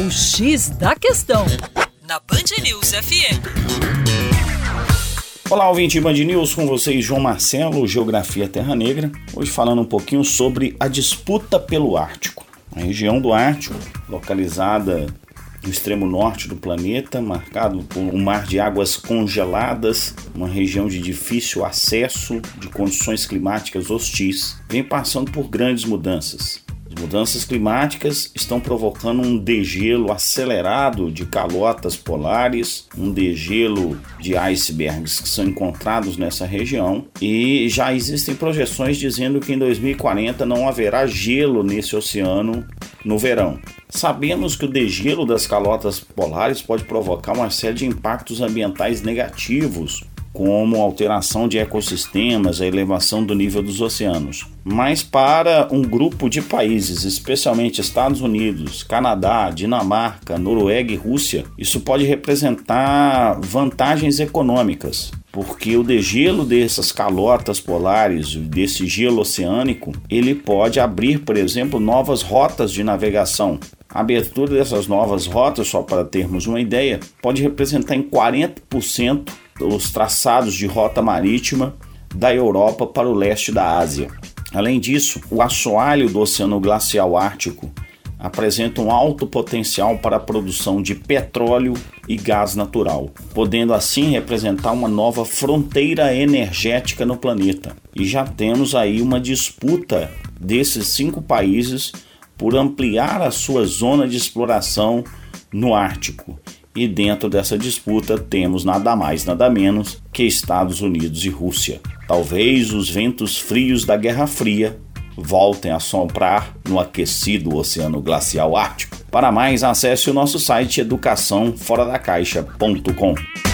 O X da Questão, na Band News FM. Olá, ouvinte Band News, com vocês João Marcelo, Geografia Terra Negra. Hoje falando um pouquinho sobre a disputa pelo Ártico. A região do Ártico, localizada no extremo norte do planeta, marcado por um mar de águas congeladas, uma região de difícil acesso, de condições climáticas hostis, vem passando por grandes mudanças. As mudanças climáticas estão provocando um degelo acelerado de calotas polares, um degelo de icebergs que são encontrados nessa região e já existem projeções dizendo que em 2040 não haverá gelo nesse oceano no verão. Sabemos que o degelo das calotas polares pode provocar uma série de impactos ambientais negativos, como alteração de ecossistemas, a elevação do nível dos oceanos. Mas para um grupo de países, especialmente Estados Unidos, Canadá, Dinamarca, Noruega e Rússia, isso pode representar vantagens econômicas porque o degelo dessas calotas polares, desse gelo oceânico, ele pode abrir, por exemplo, novas rotas de navegação. A abertura dessas novas rotas, só para termos uma ideia, pode representar em 40% os traçados de rota marítima da Europa para o leste da Ásia. Além disso, o assoalho do Oceano Glacial Ártico apresenta um alto potencial para a produção de petróleo e gás natural, podendo assim representar uma nova fronteira energética no planeta. E já temos aí uma disputa desses cinco países por ampliar a sua zona de exploração no Ártico. E dentro dessa disputa temos nada mais, nada menos que Estados Unidos e Rússia. Talvez os ventos frios da Guerra Fria voltem a soprar no aquecido Oceano Glacial Ártico. Para mais, acesse o nosso site educaçãoforadacaixa.com.